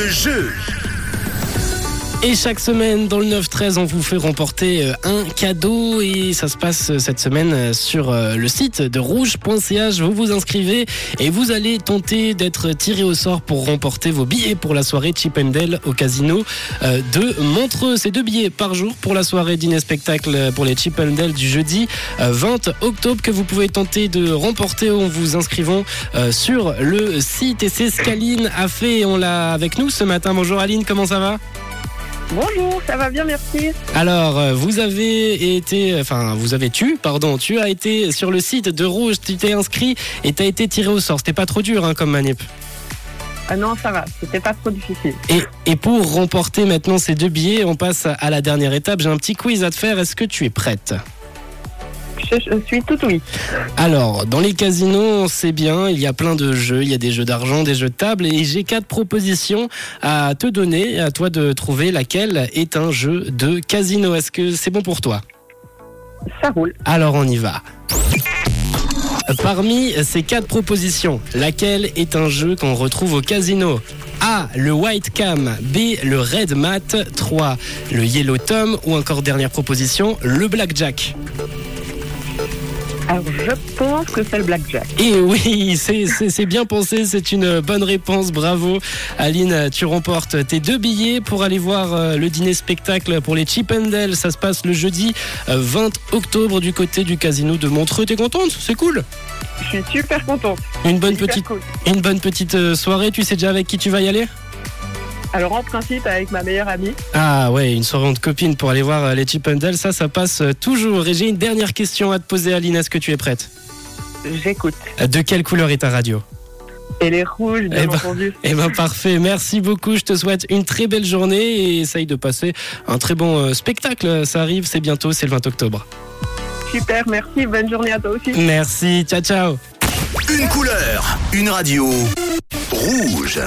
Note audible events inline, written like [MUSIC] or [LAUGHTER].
le jeu. Et chaque semaine dans le 9-13, on vous fait remporter euh, un cadeau et ça se passe euh, cette semaine euh, sur le site de rouge.ch. Vous vous inscrivez et vous allez tenter d'être tiré au sort pour remporter vos billets pour la soirée Chip and Dale au casino de Montreux. C'est deux billets par jour pour la soirée dîner spectacle pour les Chip and Dale du jeudi 20 octobre que vous pouvez tenter de remporter en vous inscrivant sur le site. Et c'est ce qu'Aline a fait. On l'a avec nous ce matin. Bonjour Aline, comment ça va? Bonjour, ça va bien, merci. Alors, euh, vous avez été, enfin, vous avez tu, pardon, tu as été sur le site de Rouge, tu t'es inscrit et tu as été tiré au sort. C'était pas trop dur hein, comme manip. Ah non, ça va, c'était pas trop difficile. Et, et pour remporter maintenant ces deux billets, on passe à la dernière étape. J'ai un petit quiz à te faire. Est-ce que tu es prête? Je suis tout oui. Alors, dans les casinos, c'est bien, il y a plein de jeux, il y a des jeux d'argent, des jeux de table, et j'ai quatre propositions à te donner, à toi de trouver laquelle est un jeu de casino. Est-ce que c'est bon pour toi? Ça roule. Alors on y va. Parmi ces quatre propositions, laquelle est un jeu qu'on retrouve au casino? A. Le White Cam. B. Le Red Mat. 3. Le Yellow Tom. Ou encore dernière proposition, le Blackjack? Je pense que c'est le blackjack. Et oui, c'est bien pensé, c'est une bonne réponse. Bravo, Aline. Tu remportes tes deux billets pour aller voir euh, le dîner spectacle pour les Chip and Ça se passe le jeudi 20 euh, octobre du côté du casino de Montreux. T'es contente? C'est cool? Je suis super contente. Une bonne petite, une bonne petite euh, soirée. Tu sais déjà avec qui tu vas y aller? Alors en principe avec ma meilleure amie. Ah ouais, une soirée entre copines pour aller voir euh, les Chip ça, ça passe euh, toujours. Et j'ai une dernière question à te poser, Aline. Est-ce que tu es prête? J'écoute. Euh, de quelle couleur est ta radio? Et les rouges, bien eh ben, entendu. [LAUGHS] Eh ben parfait, merci beaucoup. Je te souhaite une très belle journée et essaye de passer un très bon spectacle. Ça arrive, c'est bientôt, c'est le 20 octobre. Super, merci. Bonne journée à toi aussi. Merci, ciao ciao. Une couleur, une radio. Rouge.